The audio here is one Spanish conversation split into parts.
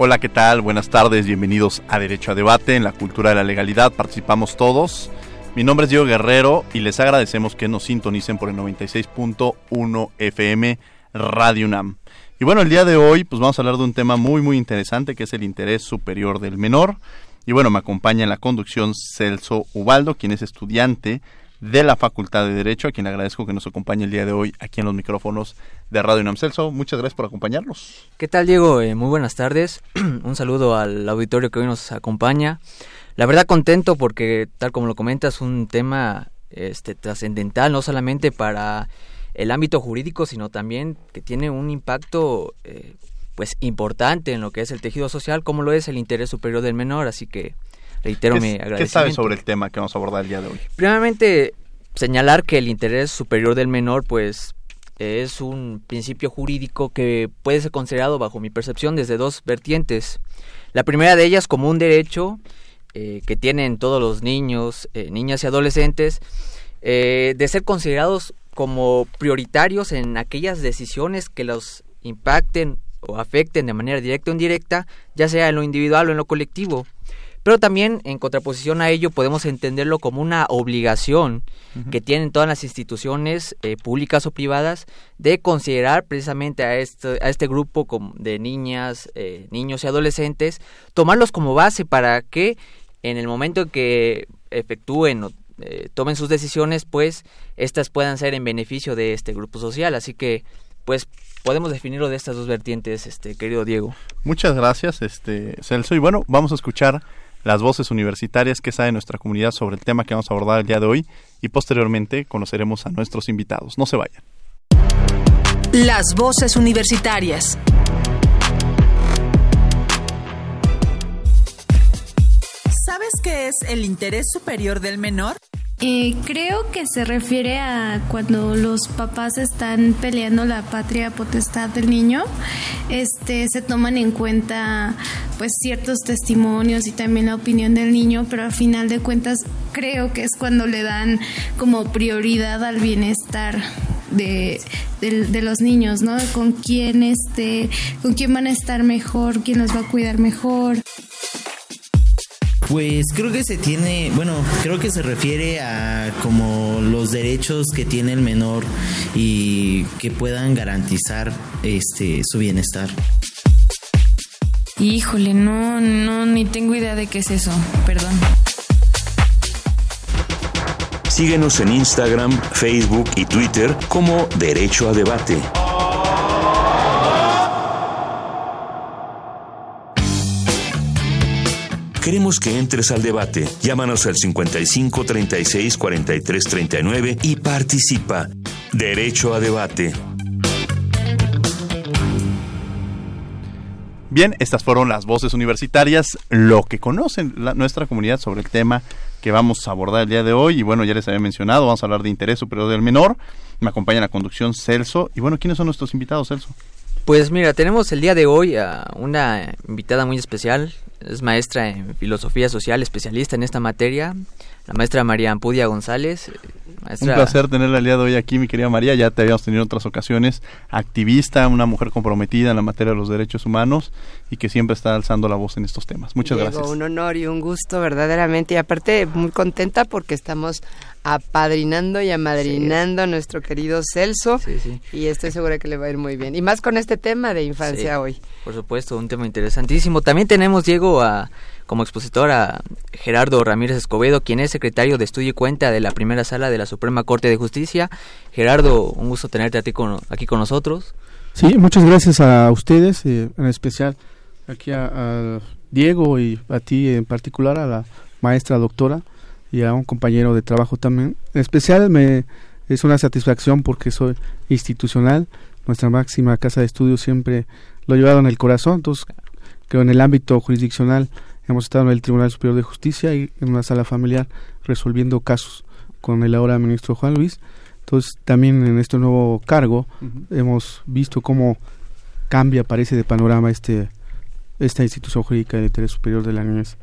Hola, ¿qué tal? Buenas tardes, bienvenidos a Derecho a Debate. En la cultura de la legalidad participamos todos. Mi nombre es Diego Guerrero y les agradecemos que nos sintonicen por el 96.1 FM Radio UNAM. Y bueno, el día de hoy pues vamos a hablar de un tema muy muy interesante que es el interés superior del menor. Y bueno, me acompaña en la conducción Celso Ubaldo, quien es estudiante de la Facultad de Derecho, a quien agradezco que nos acompañe el día de hoy aquí en los micrófonos de Radio UNAM. Celso, muchas gracias por acompañarnos. ¿Qué tal, Diego? Eh, muy buenas tardes. Un saludo al auditorio que hoy nos acompaña. La verdad contento porque, tal como lo comentas, un tema este, trascendental, no solamente para el ámbito jurídico, sino también que tiene un impacto eh, pues importante en lo que es el tejido social, como lo es el interés superior del menor. Así que reitero mi agradecimiento. ¿Qué sabes sobre el tema que vamos a abordar el día de hoy? Primeramente, señalar que el interés superior del menor, pues es un principio jurídico que puede ser considerado, bajo mi percepción, desde dos vertientes. La primera de ellas como un derecho eh, que tienen todos los niños, eh, niñas y adolescentes, eh, de ser considerados como prioritarios en aquellas decisiones que los impacten o afecten de manera directa o indirecta, ya sea en lo individual o en lo colectivo. Pero también, en contraposición a ello, podemos entenderlo como una obligación que tienen todas las instituciones eh, públicas o privadas de considerar precisamente a este, a este grupo de niñas, eh, niños y adolescentes, tomarlos como base para que en el momento en que efectúen o eh, tomen sus decisiones, pues estas puedan ser en beneficio de este grupo social. Así que, pues podemos definirlo de estas dos vertientes, este querido Diego. Muchas gracias, este Celso. Y bueno, vamos a escuchar las voces universitarias que sabe nuestra comunidad sobre el tema que vamos a abordar el día de hoy y posteriormente conoceremos a nuestros invitados. No se vayan. Las voces universitarias. ¿Sabes qué es el interés superior del menor? Eh, creo que se refiere a cuando los papás están peleando la patria potestad del niño, este, se toman en cuenta pues ciertos testimonios y también la opinión del niño, pero al final de cuentas creo que es cuando le dan como prioridad al bienestar de, de, los niños, ¿no? Con quién este, con quién van a estar mejor, quién los va a cuidar mejor. Pues creo que se tiene, bueno, creo que se refiere a como los derechos que tiene el menor y que puedan garantizar este su bienestar. Híjole, no, no, ni tengo idea de qué es eso, perdón. Síguenos en Instagram, Facebook y Twitter como Derecho a Debate. Queremos que entres al debate. Llámanos al 55 36 43 39 y participa. Derecho a debate. Bien, estas fueron las voces universitarias, lo que conocen nuestra comunidad sobre el tema que vamos a abordar el día de hoy. Y bueno, ya les había mencionado, vamos a hablar de interés superior del menor. Me acompaña la conducción Celso. Y bueno, ¿quiénes son nuestros invitados, Celso? Pues mira, tenemos el día de hoy a una invitada muy especial, es maestra en filosofía social, especialista en esta materia, la maestra María Ampudia González. Un placer tenerla de hoy aquí, mi querida María. Ya te habíamos tenido en otras ocasiones. Activista, una mujer comprometida en la materia de los derechos humanos y que siempre está alzando la voz en estos temas. Muchas gracias. Un honor y un gusto, verdaderamente. Y aparte, muy contenta porque estamos apadrinando y amadrinando a nuestro querido Celso. Y estoy segura que le va a ir muy bien. Y más con este tema de infancia hoy. Por supuesto, un tema interesantísimo. También tenemos, Diego, a como expositor a Gerardo Ramírez Escobedo, quien es secretario de Estudio y Cuenta de la primera sala de la Suprema Corte de Justicia. Gerardo, un gusto tenerte a ti aquí con nosotros. Sí, muchas gracias a ustedes, eh, en especial aquí a, Diego y a ti en particular, a la maestra doctora y a un compañero de trabajo también. En especial me es una satisfacción porque soy institucional, nuestra máxima casa de estudios siempre lo he llevado en el corazón, entonces que en el ámbito jurisdiccional hemos estado en el Tribunal Superior de Justicia y en una sala familiar resolviendo casos con el ahora ministro Juan Luis. Entonces también en este nuevo cargo hemos visto cómo cambia, parece de panorama este esta institución jurídica de interés superior de la niñez.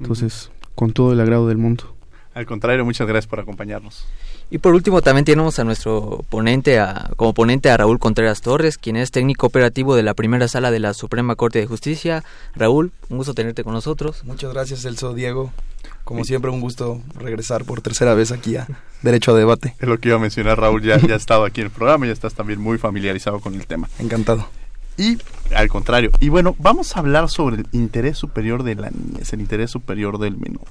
Entonces, con todo el agrado del mundo. Al contrario, muchas gracias por acompañarnos. Y por último también tenemos a nuestro ponente, a, como ponente a Raúl Contreras Torres, quien es técnico operativo de la primera sala de la Suprema Corte de Justicia. Raúl, un gusto tenerte con nosotros. Muchas gracias, Celso Diego. Como siempre, un gusto regresar por tercera vez aquí a Derecho a Debate. Es lo que iba a mencionar, Raúl, ya, ya ha estado aquí en el programa y ya estás también muy familiarizado con el tema. Encantado. Y al contrario, y bueno, vamos a hablar sobre el interés superior de la niñez, el interés superior del menor.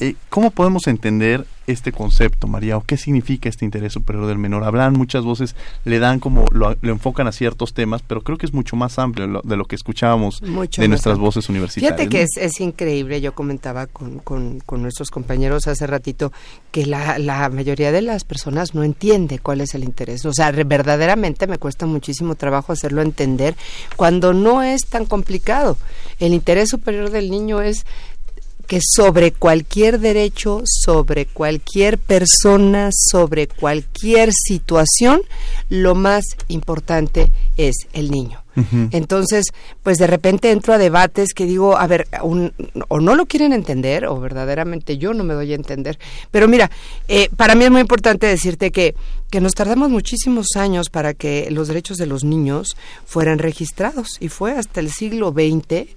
Eh, ¿Cómo podemos entender este concepto, María? ¿O qué significa este interés superior del menor? Hablan muchas voces, le dan como, lo, enfocan a ciertos temas, pero creo que es mucho más amplio de lo que escuchábamos de nuestras voces universitarias. Fíjate que es, increíble, yo comentaba con, con, nuestros compañeros hace ratito que la, la, mayoría de las personas no entiende cuál es el interés. O sea, verdaderamente me cuesta muchísimo trabajo hacerlo entender cuando no es tan complicado. El interés superior del niño es que sobre cualquier derecho, sobre cualquier persona, sobre cualquier situación, lo más importante es el niño. Entonces, pues de repente entro a debates que digo, a ver, o no lo quieren entender, o verdaderamente yo no me doy a entender. Pero mira, eh, para mí es muy importante decirte que, que nos tardamos muchísimos años para que los derechos de los niños fueran registrados, y fue hasta el siglo XX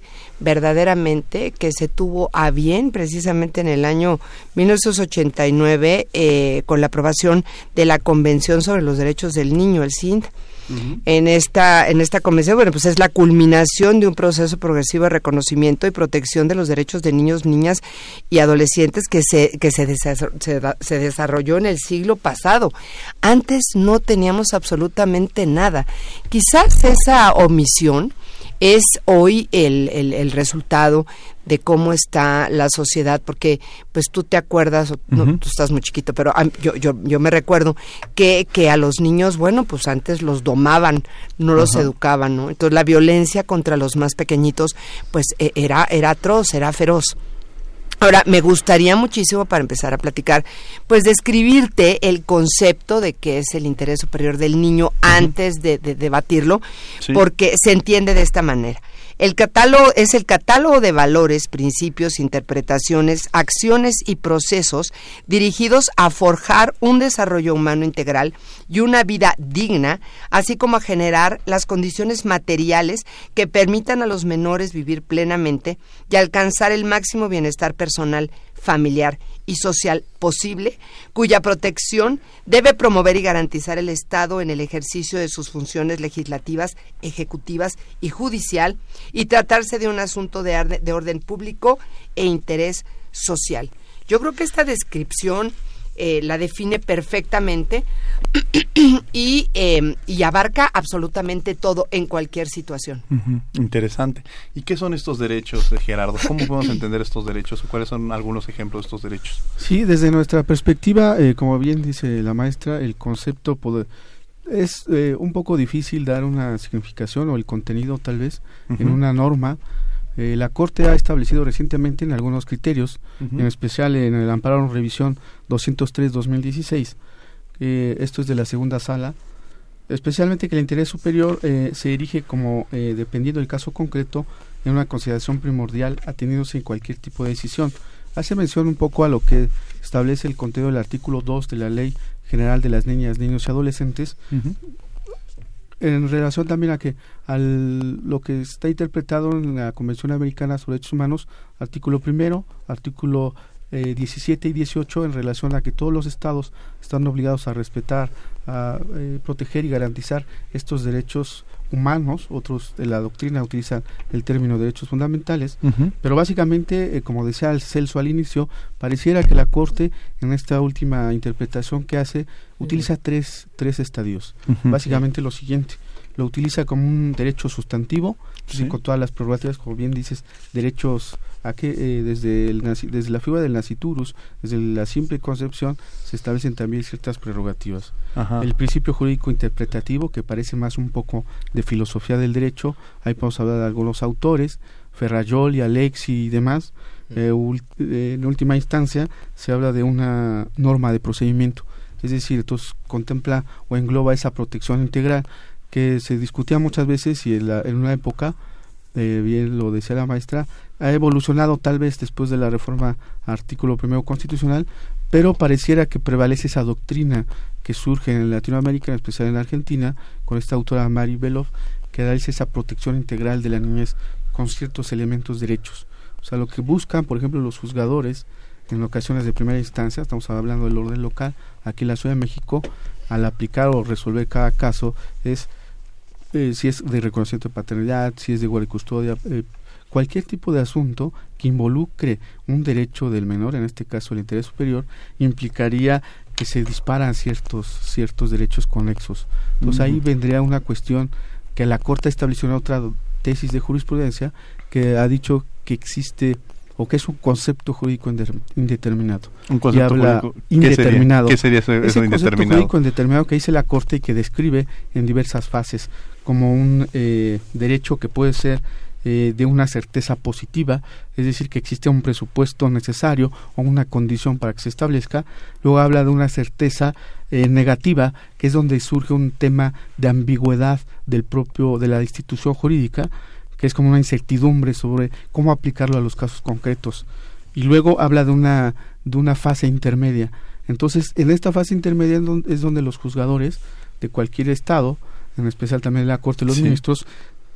verdaderamente que se tuvo a bien precisamente en el año 1989 eh, con la aprobación de la Convención sobre los Derechos del Niño, el CIND. En esta en esta convención, bueno, pues es la culminación de un proceso progresivo de reconocimiento y protección de los derechos de niños, niñas y adolescentes que se que se, se desarrolló en el siglo pasado. Antes no teníamos absolutamente nada. Quizás esa omisión es hoy el, el, resultado de cómo está la sociedad, porque pues tú te acuerdas, no, tú estás muy chiquito, pero yo, yo, yo me recuerdo que, que a los niños, bueno, pues antes los domaban, no los educaban, ¿no? Entonces la violencia contra los más pequeñitos, pues e, era, era atroz, era feroz. Ahora, me gustaría muchísimo para empezar a platicar, pues describirte el concepto de qué es el interés superior del niño antes de, debatirlo, porque se entiende de esta manera. El catálogo es el catálogo de valores, principios, interpretaciones, acciones y procesos dirigidos a forjar un desarrollo humano integral y una vida digna, así como a generar las condiciones materiales que permitan a los menores vivir plenamente y alcanzar el máximo bienestar personal, familiar y social posible, cuya protección debe promover y garantizar el Estado en el ejercicio de sus funciones legislativas, ejecutivas y judicial, y tratarse de un asunto de, de orden público e interés social. Yo creo que esta descripción eh, la define perfectamente y, em, y, abarca absolutamente todo en cualquier situación. Interesante. ¿Y qué son estos derechos, eh, Gerardo? ¿Cómo podemos entender estos derechos o cuáles son algunos ejemplos de estos derechos? Sí, desde nuestra perspectiva, eh, como bien dice la maestra, el concepto es un poco difícil dar una significación o el contenido tal vez en una norma eh, la Corte ha establecido recientemente en algunos criterios, en especial en el amparo revisión 203-2016, eh, esto es de la segunda sala, especialmente que el interés superior eh, se erige como, dependiendo del caso concreto, en una consideración primordial ateniéndose en cualquier tipo de decisión. Hace mención un poco a lo que establece el contenido del artículo 2 de la Ley General de las Niñas, Niños y Adolescentes, en relación también a que al lo que está interpretado en la Convención Americana sobre Derechos Humanos, artículo primero, artículo eh, 17 y 18 en relación a que todos los estados están obligados a respetar, a eh, proteger y garantizar estos derechos humanos, otros de la doctrina utilizan el término derechos fundamentales, pero básicamente, eh, como decía el Celso al inicio, pareciera que la Corte en esta última interpretación que hace utiliza tres, tres estadios. Básicamente lo siguiente, lo utiliza como un derecho sustantivo, con todas las prerrogativas, como bien dices, derechos a que eh, desde, el, desde la figura del naciturus, desde la simple concepción, se establecen también ciertas prerrogativas. El principio jurídico interpretativo, que parece más un poco de filosofía del derecho, ahí podemos hablar de algunos autores, Ferrayol y Alexi y demás. Eh, eh, en última instancia, se habla de una norma de procedimiento, es decir, entonces contempla o engloba esa protección integral que se discutía muchas veces y en, en una época, eh, bien lo decía la maestra, ha evolucionado tal vez después de la reforma artículo primero constitucional, pero pareciera que prevalece esa doctrina que surge en Latinoamérica, en especial en Argentina, con esta autora Mari Belov, que da esa protección integral de la niñez con ciertos elementos derechos. O sea, lo que buscan, por ejemplo, los juzgadores en ocasiones de primera instancia, estamos hablando del orden local, aquí en la Ciudad de México, al aplicar o resolver cada caso, es eh, si es de reconocimiento de paternidad, si es de guardia y custodia, eh, cualquier tipo de asunto que involucre un derecho del menor, en este caso el interés superior, implicaría que se disparan ciertos, ciertos derechos conexos. Entonces ahí vendría una cuestión que la Corte estableció en otra tesis de jurisprudencia que ha dicho que existe o que es un concepto jurídico indeterminado. Un concepto jurídico indeterminado. ¿Qué sería, eso, es un concepto jurídico indeterminado que dice la Corte y que describe en diversas fases como un eh, derecho que puede ser eh, de una certeza positiva, es decir, que existe un presupuesto necesario o una condición para que se establezca. Luego habla de una certeza eh, negativa, que es donde surge un tema de ambigüedad del propio de la institución jurídica, que es como una incertidumbre sobre cómo aplicarlo a los casos concretos. Y luego habla de una de una fase intermedia. Entonces, en esta fase intermedia es donde los juzgadores de cualquier estado en especial también la Corte de los Ministros,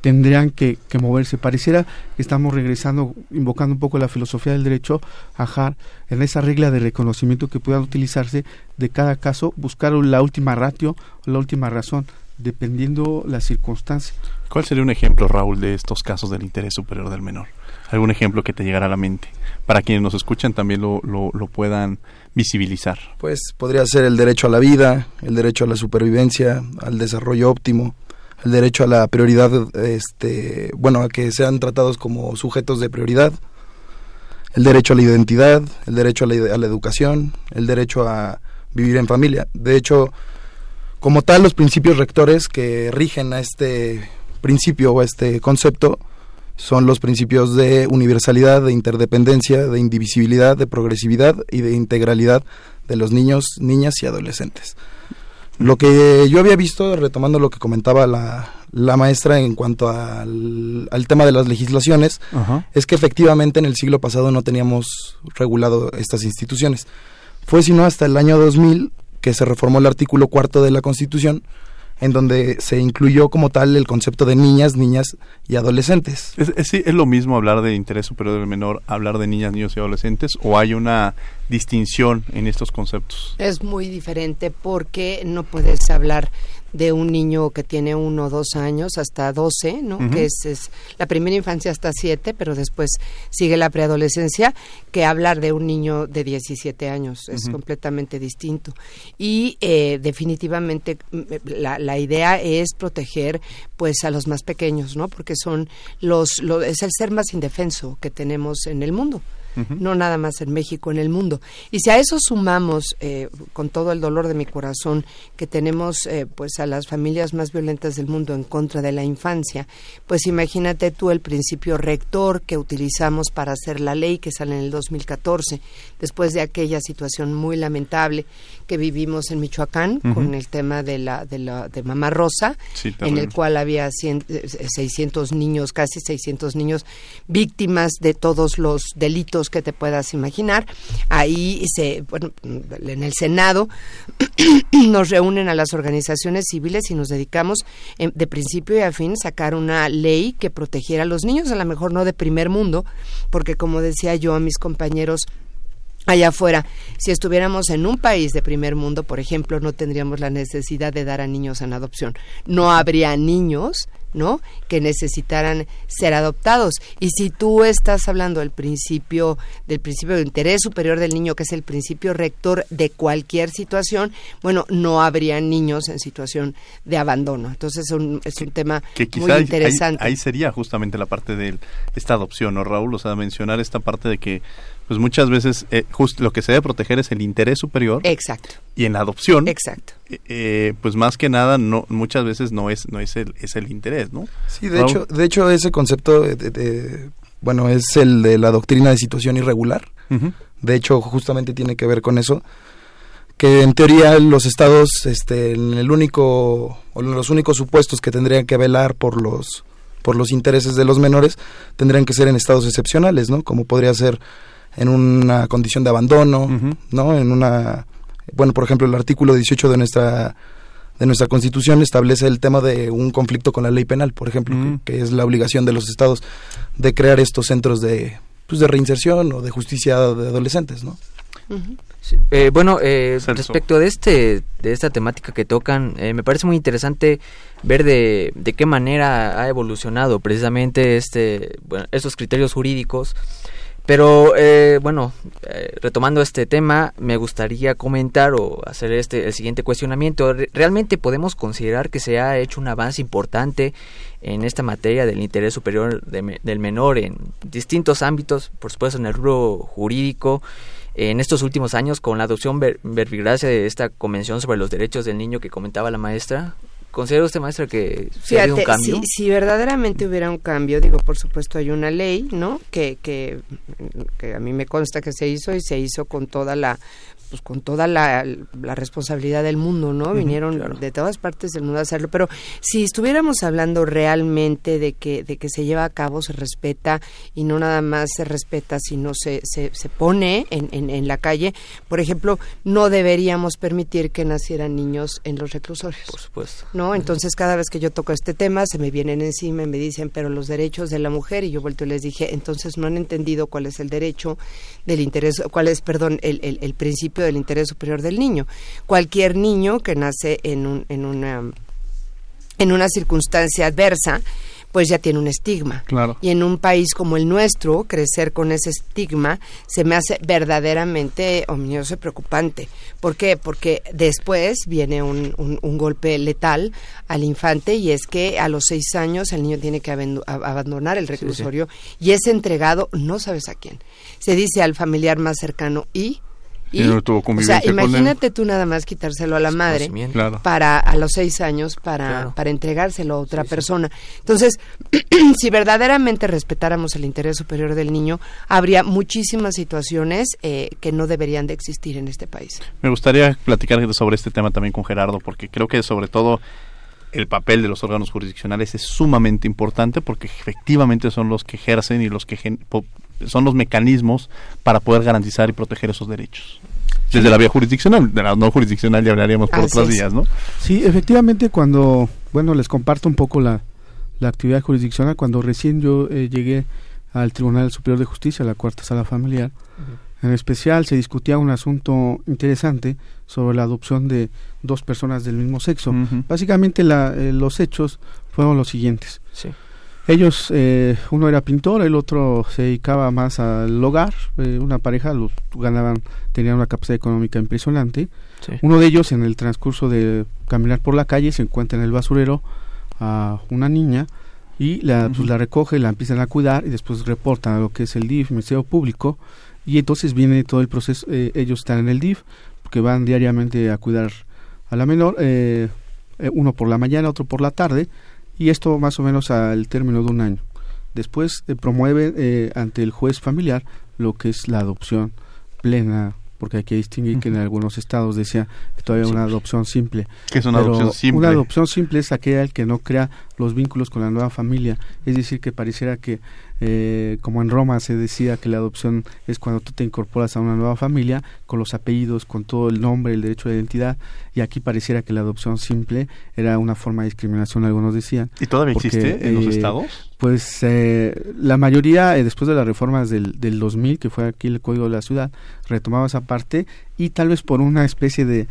tendrían que, moverse. Pareciera que estamos regresando, invocando un poco la filosofía del derecho, a en esa regla de reconocimiento que puedan utilizarse de cada caso, buscar la última ratio, la última razón, dependiendo la circunstancia. ¿Cuál sería un ejemplo, Raúl, de estos casos del interés superior del menor? ¿Algún ejemplo que te llegara a la mente? Para quienes nos escuchan también lo, lo, lo puedan visibilizar. Pues podría ser el derecho a la vida, el derecho a la supervivencia, al desarrollo óptimo, el derecho a la prioridad, este, bueno, a que sean tratados como sujetos de prioridad, el derecho a la identidad, el derecho a la, a la educación, el derecho a vivir en familia. De hecho, como tal, los principios rectores que rigen a este principio o a este concepto son los principios de universalidad, de interdependencia, de indivisibilidad, de progresividad y de integralidad de los niños, niñas y adolescentes. Lo que yo había visto, retomando lo que comentaba la, la maestra en cuanto al, tema de las legislaciones, es que efectivamente en el siglo pasado no teníamos regulado estas instituciones. Fue sino hasta el año 2000 que se reformó el artículo cuarto de la Constitución, en donde se incluyó como tal el concepto de niñas, niñas y adolescentes. ¿Es, es, es lo mismo hablar de interés superior del menor, hablar de niñas, niños y adolescentes, o hay una distinción en estos conceptos? Es muy diferente porque no puedes hablar de un niño que tiene uno o dos años hasta doce, ¿no? Que es, es, la primera infancia hasta siete, pero después sigue la preadolescencia, que hablar de un niño de 17 años es completamente distinto. Y eh, definitivamente la, la, idea es proteger pues a los más pequeños, ¿no? Porque son los, los es el ser más indefenso que tenemos en el mundo no nada más en México, en el mundo. Y si a eso sumamos, eh, con todo el dolor de mi corazón, que tenemos eh, pues a las familias más violentas del mundo en contra de la infancia, pues imagínate tú el principio rector que utilizamos para hacer la ley que sale en el 2014, después de aquella situación muy lamentable que vivimos en Michoacán con el tema de la de la de Mamá Rosa, en el cual había 600 niños, casi 600 niños víctimas de todos los delitos que te puedas imaginar. Ahí se, bueno, en el Senado nos reúnen a las organizaciones civiles y nos dedicamos em, de principio y a fin sacar una ley que protegiera a los niños, a lo mejor no de primer mundo, porque como decía yo a mis compañeros allá afuera. Si estuviéramos en un país de primer mundo, por ejemplo, no tendríamos la necesidad de dar a niños en adopción. No habría niños ¿no? que necesitaran ser adoptados. Y si tú estás hablando del principio del principio de interés superior del niño, que es el principio rector de cualquier situación, bueno, no habría niños en situación de abandono. Entonces es un, es un tema muy interesante. Ahí, sería justamente la parte de esta adopción, ¿no, Raúl? O sea, mencionar esta parte de que pues muchas veces eh, lo que se debe proteger es el interés superior. Exacto. Y en la adopción, exacto. Eh, pues más que nada no muchas veces no es no es el es el interés, ¿no? Sí, de hecho de hecho ese concepto de, bueno es el de la doctrina de situación irregular. De hecho justamente tiene que ver con eso que en teoría los estados este en el único o en los únicos supuestos que tendrían que velar por los por los intereses de los menores tendrían que ser en estados excepcionales, ¿no? Como podría ser en una condición de abandono, ¿no? En una bueno, por ejemplo, el artículo 18 de nuestra de nuestra Constitución establece el tema de un conflicto con la ley penal, por ejemplo, que, es la obligación de los estados de crear estos centros de pues de reinserción o de justicia de adolescentes, ¿no? Eh, bueno, eh, respecto de este de esta temática que tocan, eh, me parece muy interesante ver de, de qué manera ha evolucionado precisamente este bueno, estos criterios jurídicos pero eh, bueno, eh, retomando este tema, me gustaría comentar o hacer este el siguiente cuestionamiento. ¿Realmente podemos considerar que se ha hecho un avance importante en esta materia del interés superior del menor en distintos ámbitos, por supuesto en el rubro jurídico, en estos últimos años con la adopción ver, verbigracia de esta Convención sobre los Derechos del Niño que comentaba la maestra? ¿Considera usted, maestra, que si ha un cambio? Si, verdaderamente hubiera un cambio, digo, por supuesto hay una ley, ¿no? Que, que, que a mí me consta que se hizo y se hizo con toda la pues con toda la, responsabilidad del mundo, ¿no? Vinieron de todas partes del mundo a hacerlo, pero si estuviéramos hablando realmente de que de que se lleva a cabo, se respeta y no nada más se respeta, sino se se, se pone en, en, en la calle, por ejemplo, no deberíamos permitir que nacieran niños en los reclusorios. Por supuesto. ¿No? Entonces, cada vez que yo toco este tema, se me vienen encima y me dicen, pero los derechos de la mujer, y yo vuelto y les dije, entonces no han entendido cuál es el derecho del interés, cuál es, perdón, el, el, el principio del interés superior del niño. Cualquier niño que nace en, un, en, una, en una circunstancia adversa, pues ya tiene un estigma. Claro. Y en un país como el nuestro, crecer con ese estigma se me hace verdaderamente ominioso y preocupante. ¿Por qué? Porque después viene un, un, golpe letal al infante y es que a los seis años el niño tiene que abandonar el reclusorio y es entregado, no sabes a quién. Se dice al familiar más cercano y y, o sea, imagínate tú nada más quitárselo a la madre para a los seis años para, para entregárselo a otra persona. Entonces, si verdaderamente respetáramos el interés superior del niño, habría muchísimas situaciones eh, que no deberían de existir en este país. Me gustaría platicar sobre este tema también con Gerardo, porque creo que sobre todo el papel de los órganos jurisdiccionales es sumamente importante porque efectivamente son los que ejercen y los que son los mecanismos para poder garantizar y proteger esos derechos. Desde la vía jurisdiccional, de la no jurisdiccional ya hablaríamos por otros días, ¿no? Sí, efectivamente cuando, bueno, les comparto un poco la, la actividad jurisdiccional, cuando recién yo eh, llegué al Tribunal Superior de Justicia, a la Cuarta Sala Familiar, en especial se discutía un asunto interesante sobre la adopción de dos personas del mismo sexo. Básicamente la, eh, los hechos fueron los siguientes. Sí. Ellos, eh, uno era pintor, el otro se dedicaba más al hogar, eh, una pareja, los ganaban, tenían una capacidad económica impresionante. Uno de ellos, en el transcurso de caminar por la calle, se encuentra en el basurero a una niña y la, pues, la recoge, la empiezan a cuidar y después reportan a lo que es el DIF, Ministerio Público, y entonces viene todo el proceso, eh, ellos están en el DIF, que van diariamente a cuidar a la menor, uno por la mañana, otro por la tarde, y esto más o menos al término de un año. Después eh, promueve eh, ante el juez familiar lo que es la adopción plena, porque hay que distinguir que en algunos estados decía todavía una adopción simple. ¿Qué es una adopción simple? Una adopción simple es aquella que no crea los vínculos con la nueva familia. Es decir, que pareciera que, eh, como en Roma se decía que la adopción es cuando tú te incorporas a una nueva familia, con los apellidos, con todo el nombre, el derecho de identidad, y aquí pareciera que la adopción simple era una forma de discriminación, algunos decían. ¿Y todavía existe en los eh, estados? Pues eh, la mayoría, después de las reformas del, del 2000, que fue aquí el Código de la Ciudad, retomaba esa parte y tal vez por una especie de,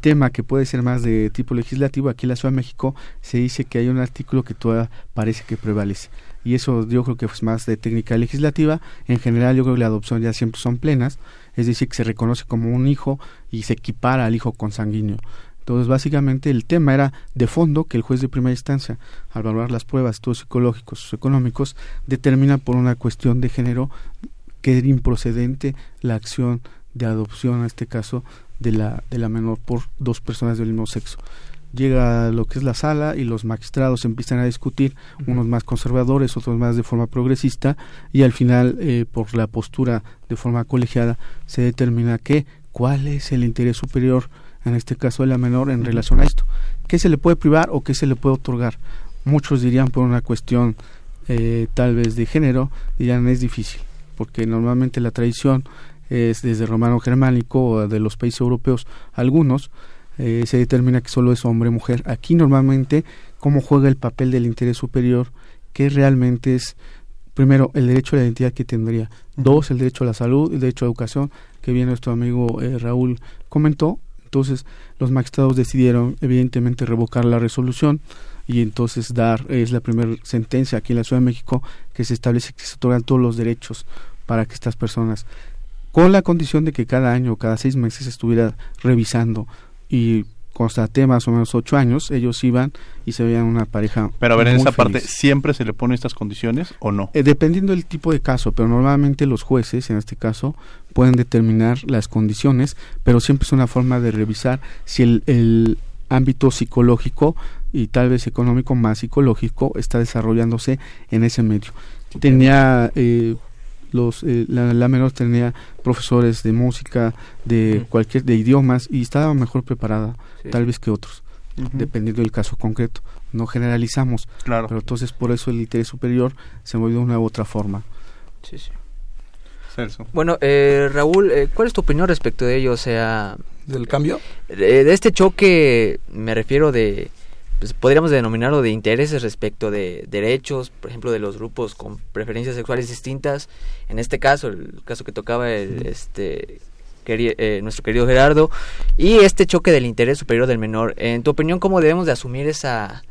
tema que puede ser más de tipo legislativo, aquí en la Ciudad de México se dice que hay un artículo que todavía parece que prevalece. Y eso yo creo que es más de técnica legislativa. En general yo creo que la adopción ya siempre son plenas, es decir, que se reconoce como un hijo y se equipara al hijo consanguíneo. Entonces, básicamente el tema era de fondo que el juez de primera instancia, al valorar las pruebas, estudios psicológicos, económicos, determina por una cuestión de género que era improcedente la acción de adopción, en este caso, de la, de la menor por dos personas del mismo sexo. Llega lo que es la sala y los magistrados empiezan a discutir, unos más conservadores, otros más de forma progresista, y al final, eh, por la postura de forma colegiada, se determina que cuál es el interés superior, en este caso de la menor, en relación a esto. ¿Qué se le puede privar o qué se le puede otorgar? Muchos dirían por una cuestión eh, tal vez de género, dirían es difícil, porque normalmente la tradición es desde romano germánico o de los países europeos algunos, eh, se determina que solo es hombre-mujer. Aquí normalmente, ¿cómo juega el papel del interés superior? que realmente es, primero, el derecho a la identidad que tendría, dos, el derecho a la salud, el derecho a la educación, que bien nuestro amigo eh, Raúl comentó. Entonces, los magistrados decidieron, evidentemente, revocar la resolución y entonces dar, es la primera sentencia aquí en la Ciudad de México que se establece que se otorgan todos los derechos para que estas personas con la condición de que cada año o cada seis meses estuviera revisando y constaté más o menos ocho años, ellos iban y se veían una pareja. Pero a ver, en esa parte, ¿siempre se le ponen estas condiciones o no? Eh, dependiendo del tipo de caso, pero normalmente los jueces, en este caso, pueden determinar las condiciones, pero siempre es una forma de revisar si el, el ámbito psicológico y tal vez económico más psicológico está desarrollándose en ese medio. Tenía eh, los eh, la, menor tenía profesores de música de cualquier de idiomas y estaba mejor preparada tal vez que otros dependiendo del caso concreto. No generalizamos claro. pero entonces por eso el interés superior se movió de una u otra forma. Sí sí. Bueno eh, Raúl eh, ¿cuál es tu opinión respecto de ello o sea del cambio de este choque me refiero de pues, podríamos denominarlo de intereses respecto de derechos, por ejemplo, de los grupos con preferencias sexuales distintas. En este caso, el caso que tocaba el, este eh, nuestro querido Gerardo, y este choque del interés superior del menor. En tu opinión, ¿cómo debemos de asumir esa,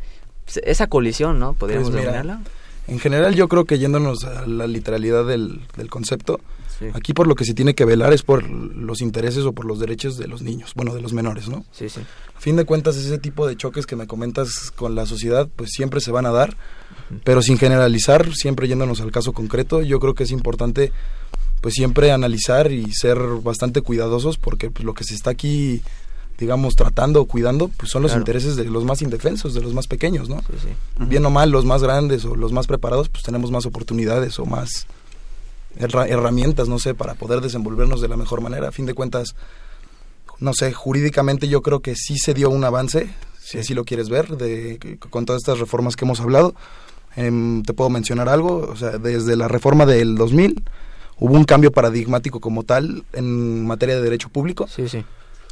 esa colisión, no? ¿Podríamos pues denominarla? En general, yo creo que yéndonos a la literalidad del, del concepto, Aquí por lo que se tiene que velar es por los intereses o por los derechos de los niños, bueno, de los menores, ¿no? Sí, sí. A fin de cuentas, ese tipo de choques que me comentas con la sociedad, pues siempre se van a dar, pero sin generalizar, siempre yéndonos al caso concreto, yo creo que es importante pues siempre analizar y ser bastante cuidadosos porque pues, lo que se está aquí digamos tratando o cuidando pues son los intereses de los más indefensos de los más pequeños no sí, sí. bien o mal los más grandes o los más preparados pues tenemos más oportunidades o más herramientas, no sé, para poder desenvolvernos de la mejor manera. A fin de cuentas, no sé, jurídicamente yo creo que sí se dio un avance, si así lo quieres ver, de, con todas estas reformas que hemos hablado. Em, te puedo mencionar algo, o sea, desde la reforma del 2000 hubo un cambio paradigmático como tal en materia de derecho público. Sí, sí.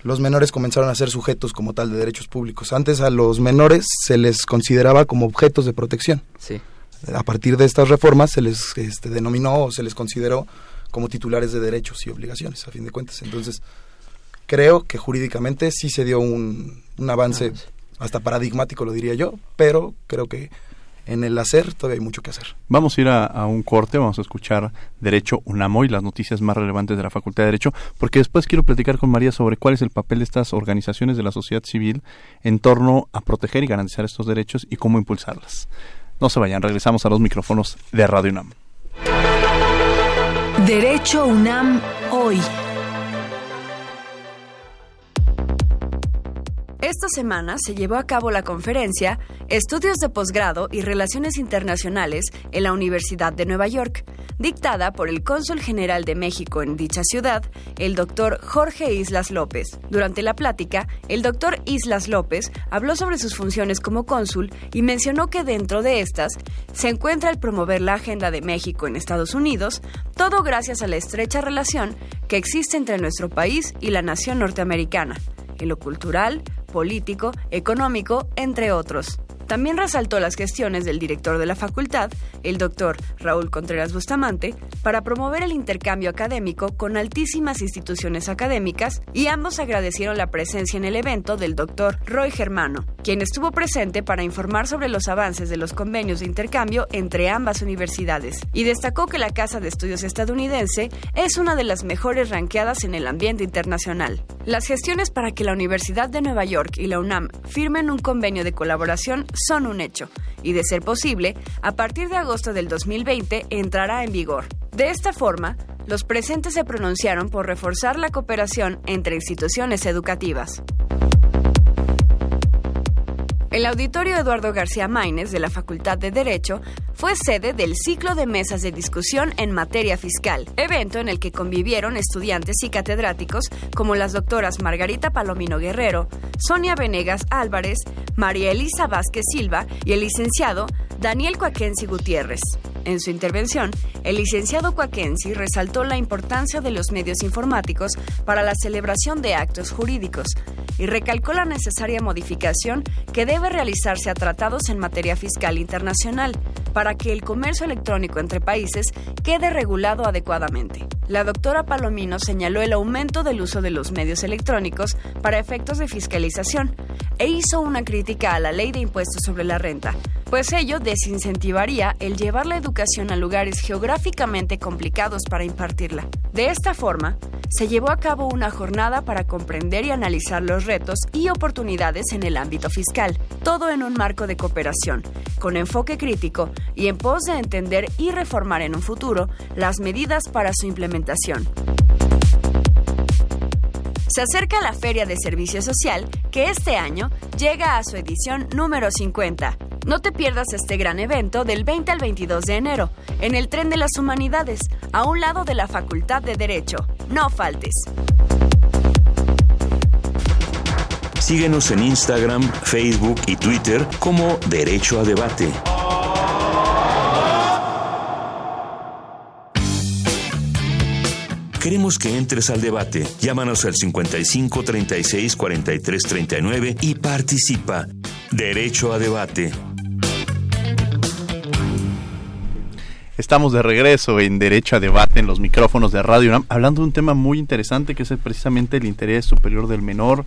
Los menores comenzaron a ser sujetos como tal de derechos públicos. Antes a los menores se les consideraba como objetos de protección. Sí a partir de estas reformas se les este, denominó o se les consideró como titulares de derechos y obligaciones, a fin de cuentas. Entonces, creo que jurídicamente sí se dio un, avance hasta paradigmático, lo diría yo, pero creo que en el hacer todavía hay mucho que hacer. Vamos a ir a, un corte, vamos a escuchar Derecho UNAMO y las noticias más relevantes de la Facultad de Derecho, porque después quiero platicar con María sobre cuál es el papel de estas organizaciones de la sociedad civil en torno a proteger y garantizar estos derechos y cómo impulsarlas. No se vayan, regresamos a los micrófonos de Radio UNAM. Derecho UNAM hoy. Esta semana se llevó a cabo la conferencia Estudios de posgrado y Relaciones Internacionales en la Universidad de Nueva York, dictada por el cónsul general de México en dicha ciudad, el doctor Jorge Islas López. Durante la plática, el doctor Islas López habló sobre sus funciones como cónsul y mencionó que dentro de estas se encuentra el promover la agenda de México en Estados Unidos, todo gracias a la estrecha relación que existe entre nuestro país y la nación norteamericana, en lo cultural, político, económico, entre otros. También resaltó las gestiones del director de la facultad, el doctor Raúl Contreras Bustamante, para promover el intercambio académico con altísimas instituciones académicas y ambos agradecieron la presencia en el evento del doctor Roy Germano, quien estuvo presente para informar sobre los avances de los convenios de intercambio entre ambas universidades y destacó que la Casa de Estudios estadounidense es una de las mejores ranqueadas en el ambiente internacional. Las gestiones para que la Universidad de Nueva York y la UNAM firmen un convenio de colaboración son un hecho, y de ser posible, a partir de agosto del 2020 entrará en vigor. De esta forma, los presentes se pronunciaron por reforzar la cooperación entre instituciones educativas. El auditorio Eduardo García Maínez de la Facultad de Derecho fue sede del ciclo de mesas de discusión en materia fiscal, evento en el que convivieron estudiantes y catedráticos como las doctoras Margarita Palomino Guerrero, Sonia Venegas Álvarez, María Elisa Vázquez Silva y el licenciado Daniel Cuaquensi Gutiérrez. En su intervención, el licenciado Cuaquensi resaltó la importancia de los medios informáticos para la celebración de actos jurídicos y recalcó la necesaria modificación que debe realizarse a tratados en materia fiscal internacional para que el comercio electrónico entre países quede regulado adecuadamente. La doctora Palomino señaló el aumento del uso de los medios electrónicos para efectos de fiscalización e hizo una crítica a la ley de impuestos sobre la renta, pues ello desincentivaría el llevar la educación a lugares geográficamente complicados para impartirla. De esta forma, se llevó a cabo una jornada para comprender y analizar los retos y oportunidades en el ámbito fiscal, todo en un marco de cooperación, con enfoque crítico y en pos de entender y reformar en un futuro las medidas para su implementación. Se acerca la Feria de Servicio Social, que este año llega a su edición número 50. No te pierdas este gran evento del 20 al 22 de enero, en el Tren de las Humanidades, a un lado de la Facultad de Derecho. No faltes. Síguenos en Instagram, Facebook y Twitter como Derecho a Debate. Queremos que entres al debate. Llámanos al 55 36 43 39 y participa. Derecho a debate. Estamos de regreso en Derecho a Debate en los micrófonos de Radio UNAM, hablando de un tema muy interesante que es precisamente el interés superior del menor.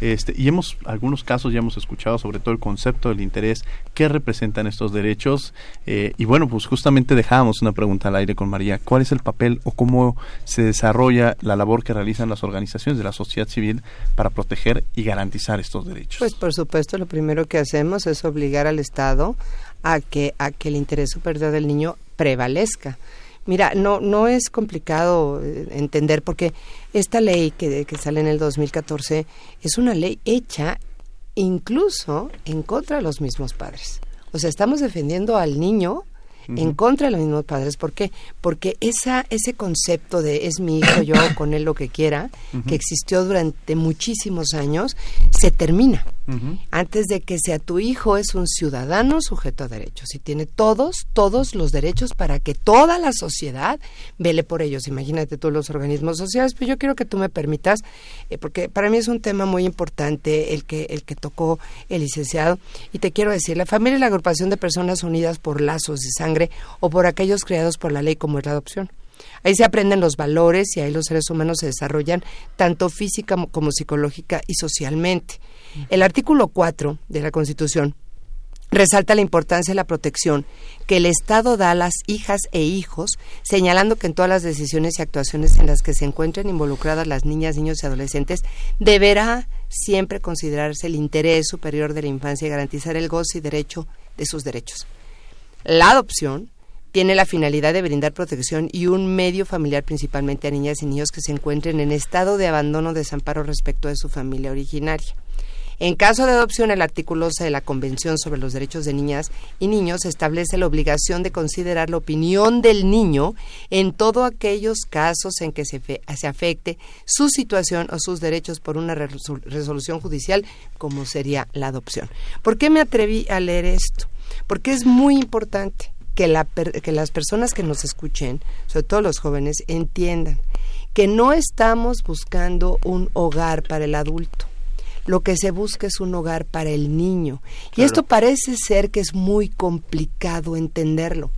Este, y hemos, algunos casos ya hemos escuchado sobre todo el concepto del interés, qué representan estos derechos. Eh, y bueno, pues justamente dejábamos una pregunta al aire con María. ¿Cuál es el papel o cómo se desarrolla la labor que realizan las organizaciones de la sociedad civil para proteger y garantizar estos derechos? Pues por supuesto, lo primero que hacemos es obligar al Estado a que, a que el interés superior del niño prevalezca. Mira, no, no es complicado eh, entender porque esta ley que, que sale en el 2014 es una ley hecha incluso en contra de los mismos padres. O sea, estamos defendiendo al niño en contra de los mismos padres. ¿Por qué? Porque esa, ese concepto de es mi hijo, yo con él lo que quiera, que existió durante muchísimos años, se termina. Antes de que sea tu hijo, es un ciudadano sujeto a derechos y tiene todos, todos los derechos para que toda la sociedad vele por ellos. Imagínate tú los organismos sociales, pero yo quiero que tú me permitas, eh, porque para mí es un tema muy importante el que, el que tocó el licenciado, y te quiero decir, la familia es la agrupación de personas unidas por lazos de sangre o por aquellos creados por la ley como es la adopción. Ahí se aprenden los valores y ahí los seres humanos se desarrollan tanto física como psicológica y socialmente. El artículo 4 de la Constitución resalta la importancia de la protección que el Estado da a las hijas e hijos, señalando que en todas las decisiones y actuaciones en las que se encuentren involucradas las niñas, niños y adolescentes, deberá siempre considerarse el interés superior de la infancia y garantizar el goce y derecho de sus derechos. La adopción tiene la finalidad de brindar protección y un medio familiar principalmente a niñas y niños que se encuentren en estado de abandono o desamparo respecto de su familia originaria. En caso de adopción, el artículo 11 de la Convención sobre los Derechos de Niñas y Niños establece la obligación de considerar la opinión del niño en todos aquellos casos en que se, se afecte su situación o sus derechos por una resolución judicial, como sería la adopción. ¿Por qué me atreví a leer esto? Porque es muy importante que, la, que las personas que nos escuchen, sobre todo los jóvenes, entiendan que no estamos buscando un hogar para el adulto. Lo que se busca es un hogar para el niño. Y esto parece ser que es muy complicado entenderlo.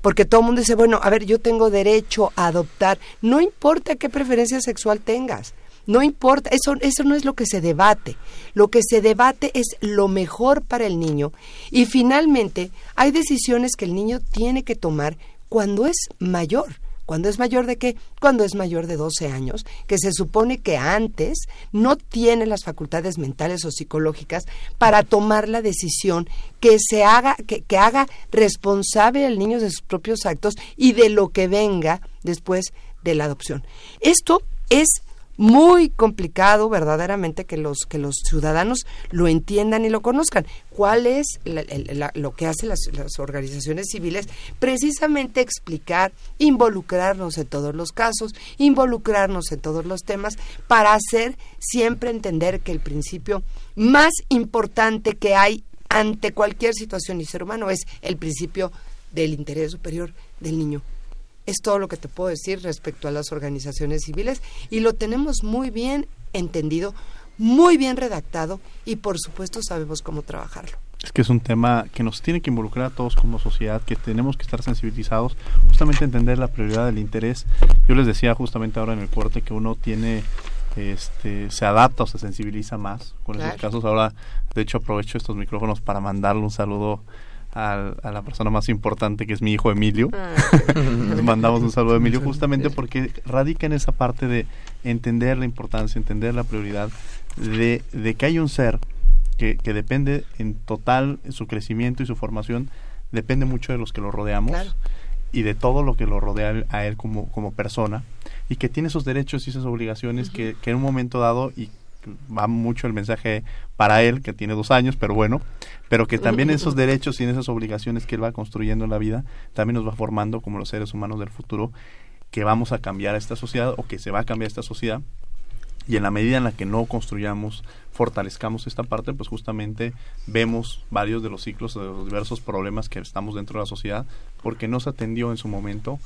Porque todo el mundo dice, bueno, a ver, yo tengo derecho a adoptar. No importa qué preferencia sexual tengas. No importa, eso, eso no es lo que se debate. Lo que se debate es lo mejor para el niño. Y finalmente, hay decisiones que el niño tiene que tomar cuando es mayor ¿Cuándo es mayor de qué? Cuando es mayor de 12 años, que se supone que antes no tiene las facultades mentales o psicológicas para tomar la decisión que se haga, que, que haga responsable al niño de sus propios actos y de lo que venga después de la adopción. Esto es muy complicado verdaderamente que los que los ciudadanos lo entiendan y lo conozcan. ¿Cuál es lo que hacen las, las, organizaciones civiles? Precisamente explicar, involucrarnos en todos los casos, involucrarnos en todos los temas para hacer siempre entender que el principio más importante que hay ante cualquier situación y ser humano es el principio del interés superior del niño es todo lo que te puedo decir respecto a las organizaciones civiles y lo tenemos muy bien entendido, muy bien redactado y por supuesto sabemos cómo trabajarlo. Es que es un tema que nos tiene que involucrar a todos como sociedad, que tenemos que estar sensibilizados, justamente entender la prioridad del interés. Yo les decía justamente ahora en el corte que uno tiene este, se adapta o se sensibiliza más con esos casos. Ahora, de hecho, aprovecho estos micrófonos para mandarle un saludo a, la persona más importante que es mi hijo Emilio. Ah. Les mandamos un saludo a Emilio justamente porque radica en esa parte de entender la importancia, entender la prioridad de, de que hay un ser que, que, depende en total su crecimiento y su formación, depende mucho de los que lo rodeamos y de todo lo que lo rodea a él como, como persona y que tiene esos derechos y esas obligaciones que, que en un momento dado y va mucho el mensaje para él, que tiene dos años, pero bueno, pero que también esos derechos y esas obligaciones que él va construyendo en la vida, también nos va formando como los seres humanos del futuro, que vamos a cambiar esta sociedad o que se va a cambiar esta sociedad. Y en la medida en la que no construyamos, fortalezcamos esta parte, pues justamente vemos varios de los ciclos, de los diversos problemas que estamos dentro de la sociedad, porque no se atendió en su momento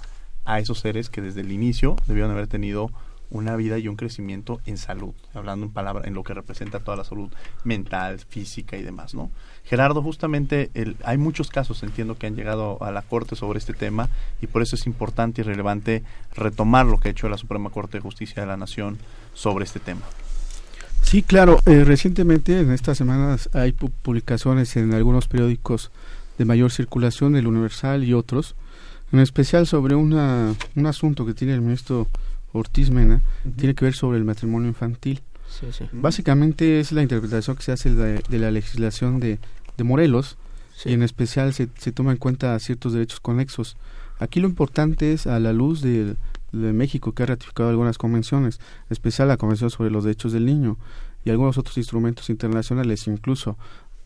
a esos seres que desde el inicio debieron haber tenido una vida y un crecimiento en salud, hablando en palabra, en lo que representa toda la salud mental, física y demás, ¿no? Gerardo, justamente el, hay muchos casos, entiendo, que han llegado a la Corte sobre este tema y por eso es importante y relevante retomar lo que ha hecho la Suprema Corte de Justicia de la Nación sobre este tema. Sí, claro. Eh, recientemente, en estas semanas, hay publicaciones en algunos periódicos de mayor circulación, el Universal y otros, en especial sobre una, un asunto que tiene el ministro Ortiz Mena, tiene que ver sobre el matrimonio infantil. Básicamente es la interpretación que se hace de, la legislación de, de Morelos y en especial se, se toma en cuenta ciertos derechos conexos. Aquí lo importante es a la luz de, de México que ha ratificado algunas convenciones, en especial la Convención sobre los Derechos del Niño y algunos otros instrumentos internacionales incluso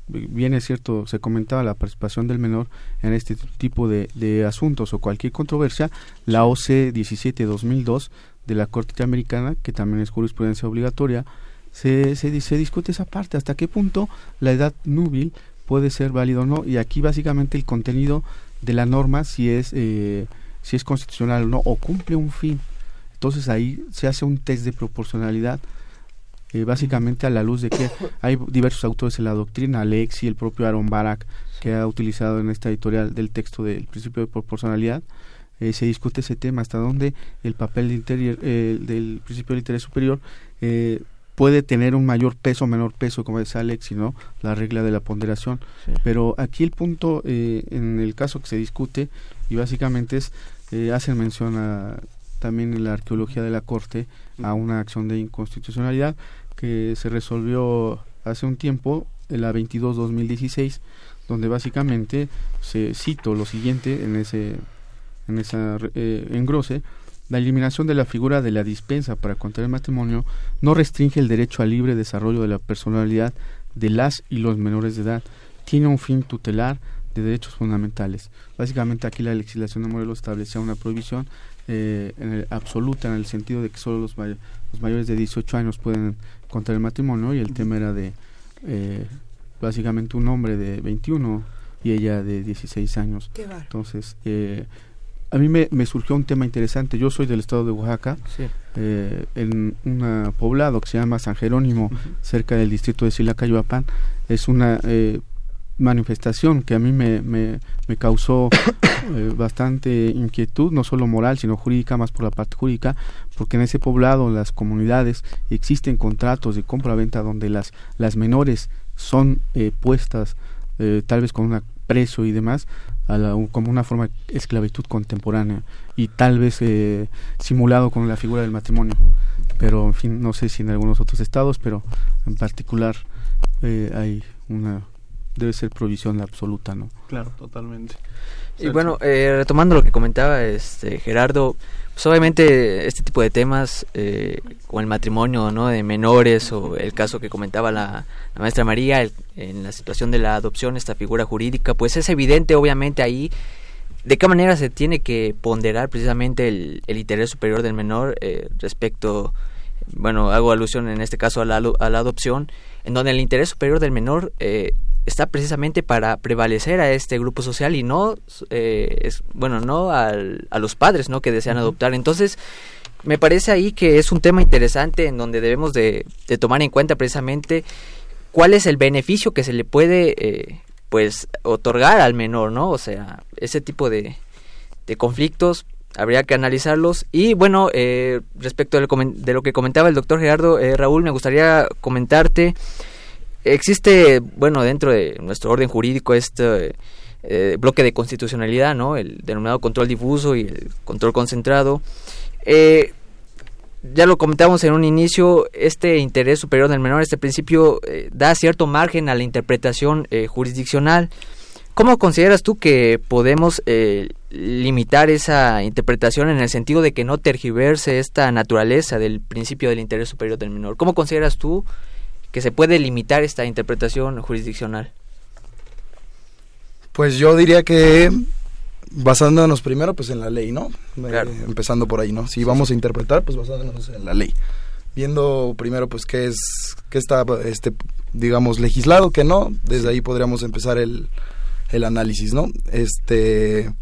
bien es cierto, se comentaba la participación del menor en este tipo de, de asuntos o cualquier controversia, la OC 17-2002 de la Corte Interamericana, que también es jurisprudencia obligatoria, se, se, discute esa parte, hasta qué punto la edad núbil puede ser válido o no, y aquí básicamente el contenido de la norma si es, eh, si es constitucional o no, o cumple un fin. Entonces ahí se hace un test de proporcionalidad, eh, básicamente a la luz de que hay diversos autores en la doctrina, Alex y el propio Aaron Barak, que ha utilizado en esta editorial del texto del principio de proporcionalidad, eh, se discute ese tema, hasta dónde el papel interior, eh, del principio del interés superior eh, puede tener un mayor peso o menor peso, como decía Alex, sino la regla de la ponderación. Pero aquí el punto, en el caso que se discute, y básicamente es, hacen mención a, también en la arqueología de la Corte a una acción de inconstitucionalidad que se resolvió hace un tiempo, en la 22-2016, donde básicamente se cito lo siguiente en ese en esa eh, engrose, la eliminación de la figura de la dispensa para contraer matrimonio no restringe el derecho al libre desarrollo de la personalidad de las y los menores de edad. Tiene un fin tutelar de derechos fundamentales. Básicamente aquí la legislación de Morelos establecía una prohibición eh, en el, absoluta en el sentido de que solo los, los, mayores de 18 años pueden contraer matrimonio y el tema era de eh, básicamente un hombre de 21 y ella de 16 años. Entonces, eh, a mí me, me, surgió un tema interesante. Yo soy del estado de Oaxaca, eh, en un poblado que se llama San Jerónimo, cerca del distrito de Silacayoapan. Es una eh, manifestación que a mí me, me, me causó eh, bastante inquietud, no solo moral, sino jurídica, más por la parte jurídica, porque en ese poblado, las comunidades, existen contratos de compra-venta donde las, las menores son puestas tal vez con un precio y demás como una forma de esclavitud contemporánea y tal vez eh, simulado con la figura del matrimonio. Pero, en fin, no sé si en algunos otros estados, pero en particular eh, hay una debe ser provisión absoluta, ¿no? Claro, totalmente. Y bueno, eh, retomando lo que comentaba este Gerardo, pues obviamente este tipo de temas, eh, como el matrimonio ¿no? de menores o el caso que comentaba la, maestra María, en la situación de la adopción, esta figura jurídica, pues es evidente obviamente ahí de qué manera se tiene que ponderar precisamente el, interés superior del menor eh, respecto, bueno, hago alusión en este caso a la, a la adopción, en donde el interés superior del menor eh, está precisamente para prevalecer a este grupo social y no, eh, es, bueno, no al, a los padres, ¿no? Que desean adoptar. Entonces, me parece ahí que es un tema interesante en donde debemos de, tomar en cuenta precisamente cuál es el beneficio que se le puede, eh, pues, otorgar al menor, ¿no? O sea, ese tipo de, de conflictos habría que analizarlos. Y bueno, eh, respecto de lo, de lo, que comentaba el doctor Gerardo, eh, Raúl, me gustaría comentarte existe, bueno, dentro de nuestro orden jurídico este eh, bloque de constitucionalidad, ¿no? El denominado control difuso y el control concentrado. Eh, ya lo comentamos en un inicio, este interés superior del menor, este principio eh, da cierto margen a la interpretación jurisdiccional. ¿Cómo consideras tú que podemos limitar esa interpretación en el sentido de que no tergiverse esta naturaleza del principio del interés superior del menor? ¿Cómo consideras tú que se puede limitar esta interpretación jurisdiccional? Pues yo diría que basándonos primero pues en la ley, ¿no? Eh, empezando por ahí, ¿no? Si vamos a interpretar, pues basándonos en la ley. Viendo primero pues qué es qué está este digamos legislado, que no, desde ahí podríamos empezar el, el análisis, ¿no? Este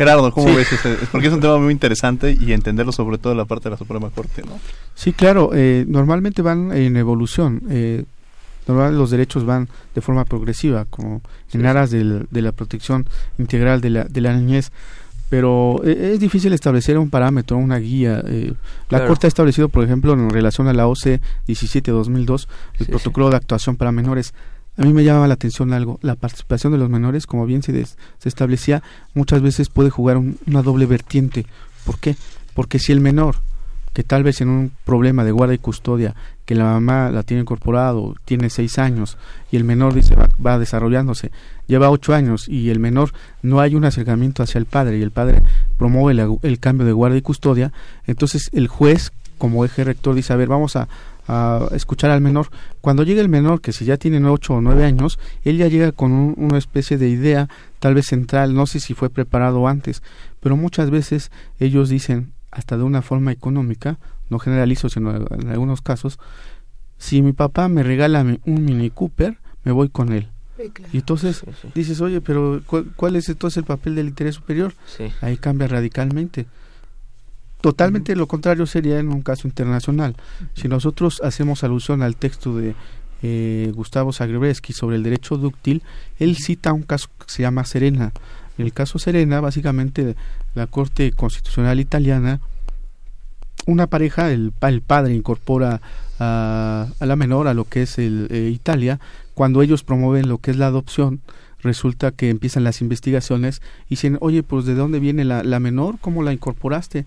Gerardo, ¿cómo ves este? Porque es un tema muy interesante y entenderlo sobre todo en la parte de la Suprema Corte, ¿no? Sí, claro, eh, normalmente van en evolución. Eh, normalmente los derechos van de forma progresiva, como en aras de la protección integral de la, de la niñez pero eh, es difícil establecer un parámetro, una guía. Eh, la Corte ha establecido, por ejemplo, en relación a la OC 17-2002, el protocolo de actuación para menores a mí me llamaba la atención algo, la participación de los menores, como bien se, se establecía, muchas veces puede jugar una doble vertiente. ¿Por qué? Porque si el menor, que tal vez en un problema de guarda y custodia, que la mamá la tiene incorporado, tiene seis años, y el menor dice va, desarrollándose, lleva ocho años, y el menor no hay un acercamiento hacia el padre, y el padre promueve el cambio de guarda y custodia, entonces el juez, como eje rector, dice, a ver, vamos a, a escuchar al menor. Cuando llega el menor, que si ya tiene ocho o nueve años, él ya llega con una especie de idea, tal vez central, no sé si fue preparado antes, pero muchas veces ellos dicen, hasta de una forma económica, no generalizo, sino en algunos casos, si mi papá me regala un Mini Cooper, me voy con él. Y entonces dices, oye, pero ¿cuál, es entonces el papel del interés superior? Ahí cambia radicalmente. Totalmente lo contrario sería en un caso internacional. Si nosotros hacemos alusión al texto de eh, Gustavo Zagrebreski sobre el derecho dúctil, él cita un caso que se llama Serena. En el caso Serena, básicamente la Corte Constitucional Italiana, una pareja, el, el padre incorpora a, la menor a lo que es el, eh, Italia, cuando ellos promueven lo que es la adopción, resulta que empiezan las investigaciones y dicen, oye, pues ¿de dónde viene la, la menor? ¿Cómo la incorporaste?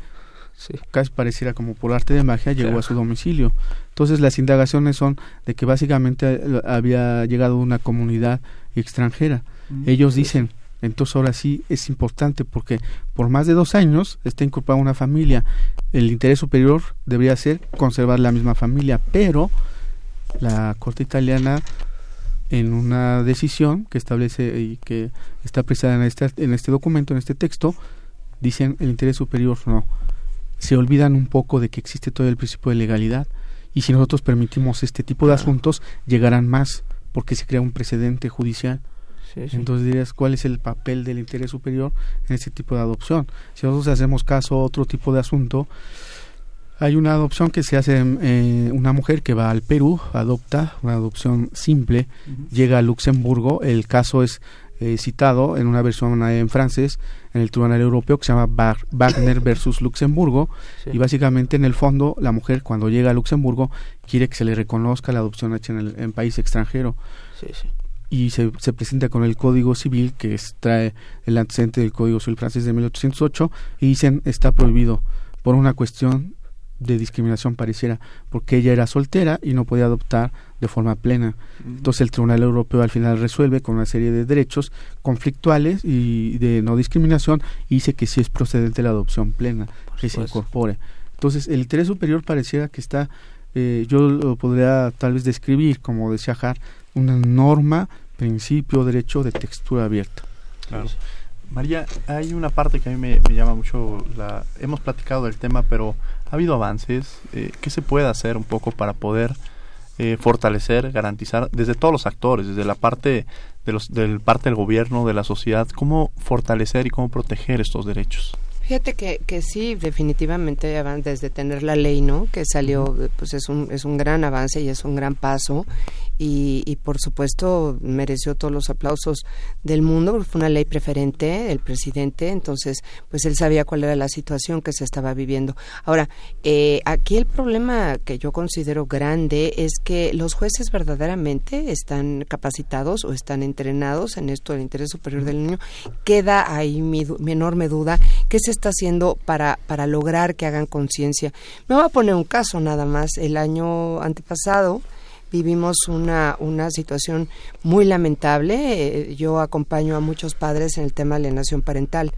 Sí. Casi pareciera como por arte de magia llegó a su domicilio. Entonces las indagaciones son de que básicamente había llegado una comunidad extranjera. Mm, Ellos dicen, Entonces ahora sí es importante porque por más de dos años está incorporada una familia. El interés superior debería ser conservar la misma familia, pero la Corte Italiana en una decisión que establece y que está precisada en este, en este documento, en este texto, dicen el interés superior no. Se olvidan un poco de que existe todo el principio de legalidad y si nosotros permitimos este tipo de asuntos llegarán más porque se crea un precedente judicial. Entonces dirías, ¿cuál es el papel del interés superior en este tipo de adopción? Si nosotros hacemos caso a otro tipo de asunto, hay una adopción que se hace eh, una mujer que va al Perú, adopta una adopción simple, llega a Luxemburgo, el caso es eh, citado en una versión en francés en el Tribunal Europeo que se llama Wagner versus Luxemburgo. Y básicamente en el fondo la mujer cuando llega a Luxemburgo quiere que se le reconozca la adopción hecha en el país extranjero. Y se, se, presenta con el Código Civil que trae el antecedente del Código Civil francés de 1808 y dicen está prohibido por una cuestión de discriminación pareciera porque ella era soltera y no podía adoptar de forma plena. Entonces el Tribunal Europeo al final resuelve con una serie de derechos conflictuales y de no discriminación y dice que sí es procedente la adopción plena, que se incorpore. Entonces el interés superior pareciera que está, eh, yo lo podría tal vez describir, como decía Har, una norma, principio, derecho de textura abierta. Claro. María, hay una parte que a mí me, llama mucho la... Hemos platicado del tema, pero ¿ha habido avances? Eh, ¿Qué se puede hacer un poco para poder eh, fortalecer, garantizar, desde todos los actores, desde la parte de los, del parte del gobierno, de la sociedad, cómo fortalecer y cómo proteger estos derechos? Fíjate que, que sí, definitivamente desde tener la ley, ¿no? Que salió, pues es un, es un gran avance y es un gran paso y, y, por supuesto mereció todos los aplausos del mundo, fue una ley preferente el presidente, entonces pues él sabía cuál era la situación que se estaba viviendo. Ahora, eh, aquí el problema que yo considero grande es que los jueces verdaderamente están capacitados o están entrenados en esto del interés superior del niño. Queda ahí mi, mi enorme duda, ¿qué se está haciendo para, para lograr que hagan conciencia? Me voy a poner un caso nada más, el año antepasado, vivimos una, una situación muy lamentable. Eh, yo acompaño a muchos padres en el tema de alienación parental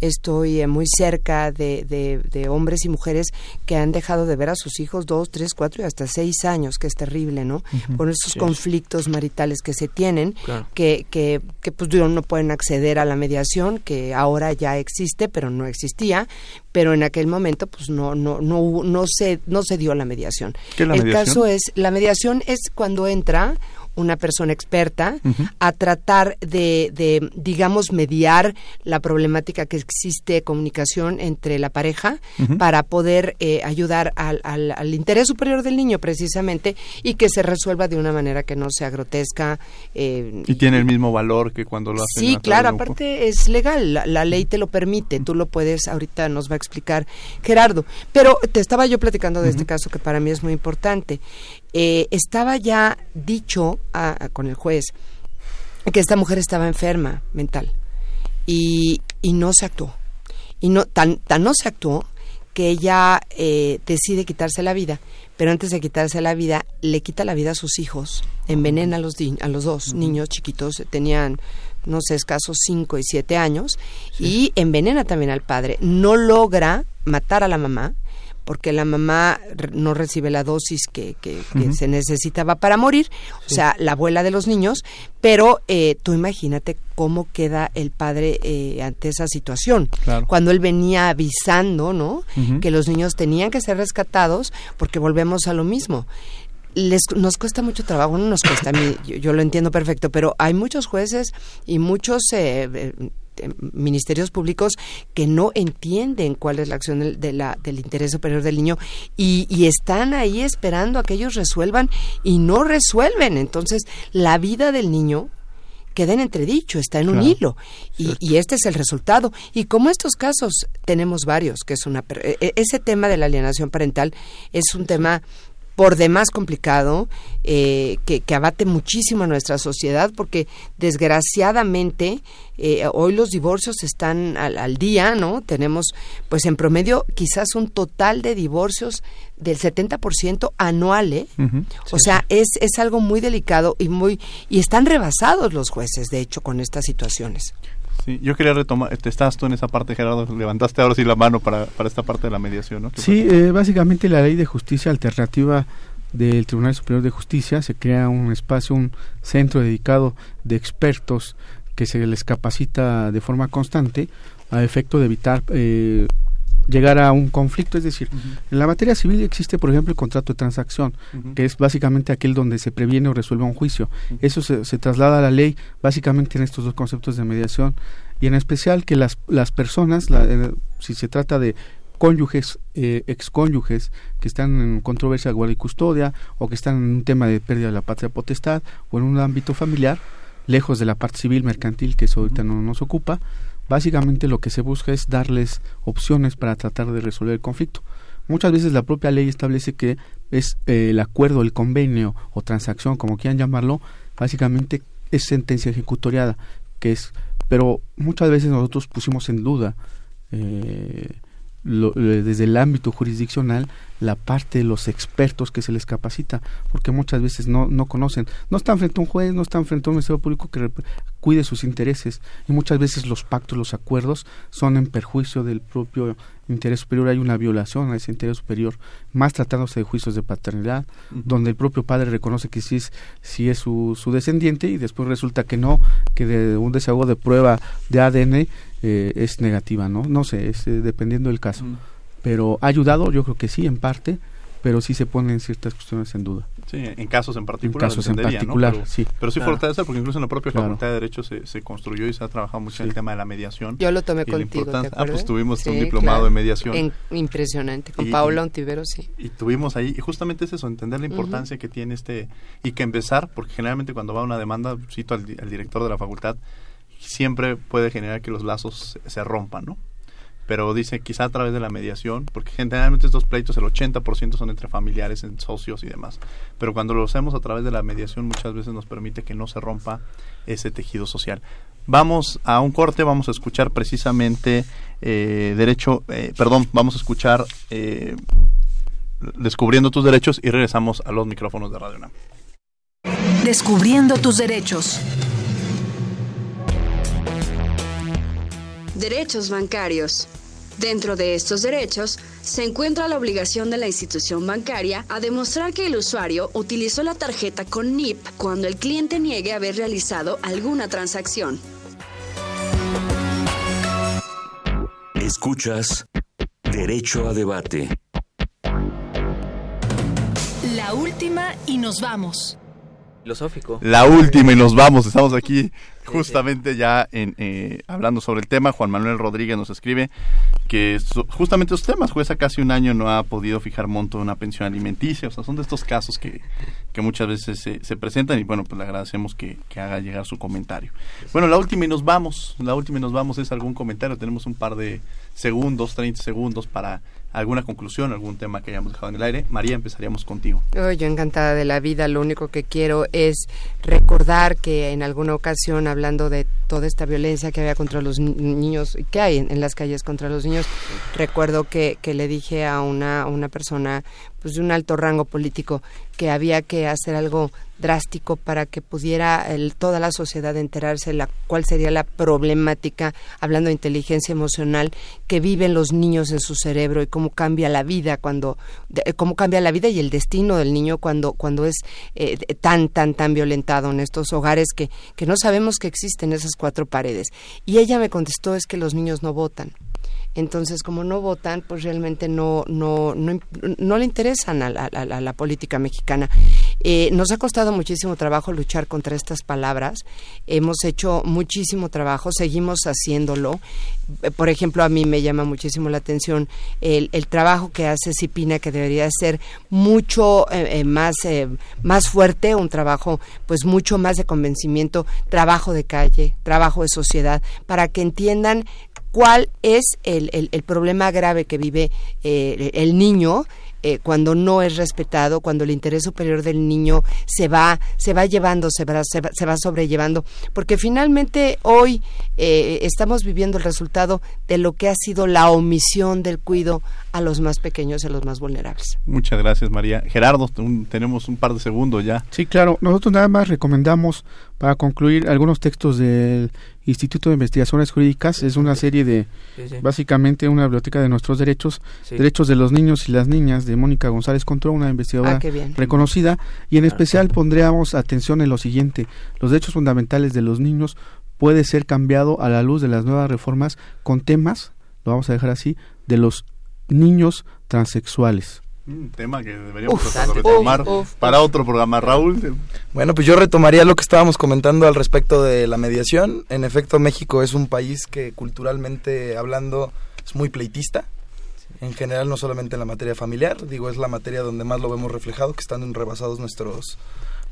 estoy eh, muy cerca de, de, hombres y mujeres que han dejado de ver a sus hijos dos, tres, cuatro y hasta seis años, que es terrible, ¿no? Por esos conflictos maritales que se tienen, que, que, que pues no pueden acceder a la mediación, que ahora ya existe, pero no existía, pero en aquel momento pues no no no no se no se dio la mediación. El caso es la mediación es cuando entra una persona experta a tratar de, de, digamos, mediar la problemática que existe de comunicación entre la pareja para poder eh, ayudar al, al, interés superior del niño precisamente y que se resuelva de una manera que no sea grotesca. Eh, y tiene el mismo valor que cuando lo hacen. Sí, claro, aparte es legal, la, ley te lo permite, tú lo puedes, ahorita nos va a explicar Gerardo. Pero te estaba yo platicando de este caso que para mí es muy importante. Eh, estaba ya dicho con el juez que esta mujer estaba enferma mental y, y no se actuó. Y no, tan, tan no se actuó que ella eh, decide quitarse la vida, pero antes de quitarse la vida, le quita la vida a sus hijos, envenena a los, a los dos niños chiquitos, tenían, no sé, escasos 5 y 7 años, y envenena también al padre. No logra matar a la mamá, porque la mamá no recibe la dosis que, que, se necesitaba para morir, o sea, la abuela de los niños, pero eh, tú imagínate cómo queda el padre eh, ante esa situación. Cuando él venía avisando, ¿no? Que los niños tenían que ser rescatados, porque volvemos a lo mismo. Les, nos cuesta mucho trabajo, no nos cuesta a mí, yo, lo entiendo perfecto, pero hay muchos jueces y muchos eh, este, ministerios públicos que no entienden cuál es la acción del, de la, del interés superior del niño y, están ahí esperando a que ellos resuelvan y no resuelven. Entonces, la vida del niño queda en entredicho, está en un hilo. Y, y, este es el resultado. Y como estos casos tenemos varios, que es una... E, e, ese tema de la alienación parental es un tema por demás complicado, eh, que, que, abate muchísimo a nuestra sociedad, porque desgraciadamente eh, hoy los divorcios están al, día, ¿no? Tenemos, pues en promedio, quizás un total de divorcios del 70% anual, ¿eh? o sea, es, es algo muy delicado y muy y están rebasados los jueces, de hecho, con estas situaciones. Sí, yo quería retomar, te estás tú en esa parte, Gerardo, levantaste ahora sí la mano para, para esta parte de la mediación, ¿no? Sí, eh, básicamente la ley de justicia alternativa del Tribunal Superior de Justicia se crea un espacio, un centro dedicado de expertos que se les capacita de forma constante a efecto de evitar eh, llegar a un conflicto. Es decir, en la materia civil existe, por ejemplo, el contrato de transacción, que es básicamente aquel donde se previene o resuelve un juicio. Eso se, se, traslada a la ley básicamente en estos dos conceptos de mediación y en especial que las, las personas, la, eh, si se trata de cónyuges, eh, excónyuges que están en controversia de guardia y custodia o que están en un tema de pérdida de la patria potestad o en un ámbito familiar, lejos de la parte civil mercantil que eso ahorita no nos ocupa, básicamente lo que se busca es darles opciones para tratar de resolver el conflicto. Muchas veces la propia ley establece que es eh, el acuerdo, el convenio o transacción, como quieran llamarlo, básicamente es sentencia ejecutoriada, que es, pero muchas veces nosotros pusimos en duda eh, lo, desde el ámbito jurisdiccional la parte de los expertos que se les capacita, porque muchas veces no, no conocen, no están frente a un juez, no están frente a un ministerio público que cuide sus intereses y muchas veces los pactos, los acuerdos son en perjuicio del propio interés superior, hay una violación a ese interés superior, más tratándose de juicios de paternidad, uh -huh. donde el propio padre reconoce que sí es, sí es su, su, descendiente y después resulta que no, que de un desahogo de prueba de ADN eh, es negativa, ¿no? No sé, es, eh, dependiendo del caso. Uh -huh. Pero ha ayudado, yo creo que sí, en parte, pero sí se ponen ciertas cuestiones en duda. Sí, en casos en particular. En casos en particular, ¿no? pero, sí. Pero sí claro. fortalece porque incluso en la propia claro. Facultad de Derecho se, se, construyó y se ha trabajado mucho sí. en el tema de la mediación. Yo lo tomé contigo, ¿te Ah, pues tuvimos sí, un diplomado claro. en mediación. En, impresionante, con y, Paula Ontivero, sí. Y tuvimos ahí, y justamente es eso, entender la importancia uh -huh. que tiene este, y que empezar, porque generalmente cuando va una demanda, cito al, al director de la facultad, siempre puede generar que los lazos se, se rompan, ¿no? Pero dice quizá a través de la mediación, porque generalmente estos pleitos el 80% son entre familiares, en socios y demás, pero cuando lo hacemos a través de la mediación muchas veces nos permite que no se rompa ese tejido social. Vamos a un corte, vamos a escuchar precisamente eh, derecho, eh, perdón, vamos a escuchar eh, Descubriendo tus derechos y regresamos a los micrófonos de Radio NAM. Descubriendo tus derechos. Derechos bancarios. Dentro de estos derechos se encuentra la obligación de la institución bancaria a demostrar que el usuario utilizó la tarjeta con NIP cuando el cliente niegue haber realizado alguna transacción. Escuchas Derecho a Debate. La última y nos vamos. Filosófico. La última y nos vamos. Estamos aquí justamente ya en, eh, hablando sobre el tema, Juan Manuel Rodríguez nos escribe que justamente estos temas, jueza casi un año no ha podido fijar monto de una pensión alimenticia, o sea, son de estos casos que, que muchas veces se, se, presentan y bueno, pues le agradecemos que, que, haga llegar su comentario. Bueno, la última y nos vamos, la última y nos vamos es algún comentario, tenemos un par de segundos, 30 segundos para alguna conclusión, algún tema que hayamos dejado en el aire. María, empezaríamos contigo. Yo encantada de la vida, lo único que quiero es recordar que en alguna ocasión, hablando de toda esta violencia que había contra los niños, que hay en, las calles contra los niños, recuerdo que, que le dije a una, una persona pues de un alto rango político que había que hacer algo drástico para que pudiera el, toda la sociedad enterarse la cuál sería la problemática hablando de inteligencia emocional que viven los niños en su cerebro y cómo cambia la vida cuando de, cómo cambia la vida y el destino del niño cuando cuando es eh, tan tan tan violentado en estos hogares que que no sabemos que existen esas cuatro paredes. Y ella me contestó es que los niños no votan entonces, como no votan, pues realmente no, no, no, no le interesan a la, política mexicana. Eh, nos ha costado muchísimo trabajo luchar contra estas palabras. Hemos hecho muchísimo trabajo, seguimos haciéndolo. Por ejemplo, a mí me llama muchísimo la atención el, el trabajo que hace Cipina, que debería ser mucho eh, eh, más, eh, más fuerte, un trabajo pues mucho más de convencimiento, trabajo de calle, trabajo de sociedad, para que entiendan cuál es el, el, el problema grave que vive eh, el niño eh, cuando no es respetado, cuando el interés superior del niño se va, se va llevando, se va, se va, se va sobrellevando, porque finalmente hoy eh, estamos viviendo el resultado de lo que ha sido la omisión del cuido a los más pequeños y a los más vulnerables. Muchas gracias, María. Gerardo, un, tenemos un par de segundos ya. Sí, claro. Nosotros nada más recomendamos para concluir, algunos textos del Instituto de Investigaciones Jurídicas es una serie de, Sí, sí. básicamente una biblioteca de nuestros derechos, Sí. derechos de los niños y las niñas de Mónica González Contró, una investigadora Ah, reconocida, y en especial pondríamos atención en lo siguiente, los derechos fundamentales de los niños puede ser cambiado a la luz de las nuevas reformas con temas, lo vamos a dejar así, de los niños transexuales. Un tema que deberíamos Uf, tratar de uf, retomar uf, para otro programa. Raúl, Bueno, pues yo retomaría lo que estábamos comentando al respecto de la mediación. En efecto, México es un país que culturalmente hablando es muy pleitista. En general, no solamente en la materia familiar, digo, es la materia donde más lo vemos reflejado, que están rebasados nuestros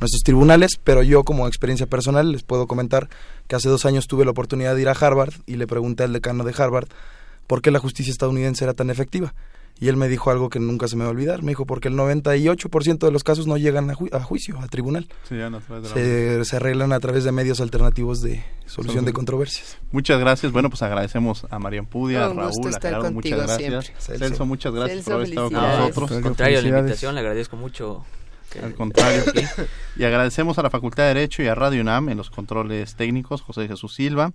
nuestros tribunales, pero yo como experiencia personal les puedo comentar que hace dos años tuve la oportunidad de ir a Harvard y le pregunté al decano de Harvard por qué la justicia estadounidense era tan efectiva. Y él me dijo algo que nunca se me va a olvidar. Me dijo, porque el 98% de los casos no llegan a, ju- a juicio, a tribunal. Sí, ya no, a través de la- Se, se arreglan a través de medios alternativos de solución de controversias. Muchas gracias. Bueno, pues agradecemos a María Pudia, a Raúl, a Gerardo, muchas gracias. Celso, Celso. muchas gracias Celso, por haber estado con nosotros. Al contrario, la invitación, le agradezco mucho. que- Al contrario. y agradecemos a la Facultad de Derecho y a Radio UNAM en los controles técnicos, José Jesús Silva,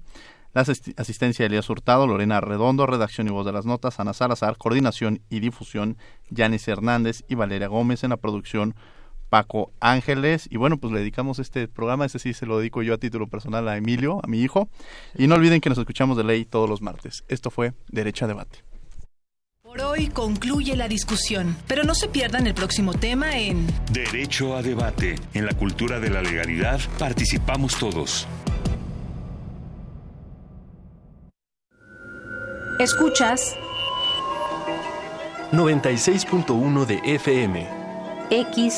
la asist- asistencia de Elías Hurtado, Lorena Redondo, redacción y voz de las notas, Ana Salazar, coordinación y difusión, Yanis Hernández y Valeria Gómez en la producción, Paco Ángeles. Y bueno, pues le dedicamos este programa, este sí se lo dedico yo a título personal a Emilio, a mi hijo. Y no olviden que nos escuchamos de ley todos los martes. Esto fue Derecho a Debate. Por hoy concluye la discusión, pero no se pierdan el próximo tema en Derecho a debate. En la cultura de la legalidad participamos todos. Escuchas 96.1 de FM. X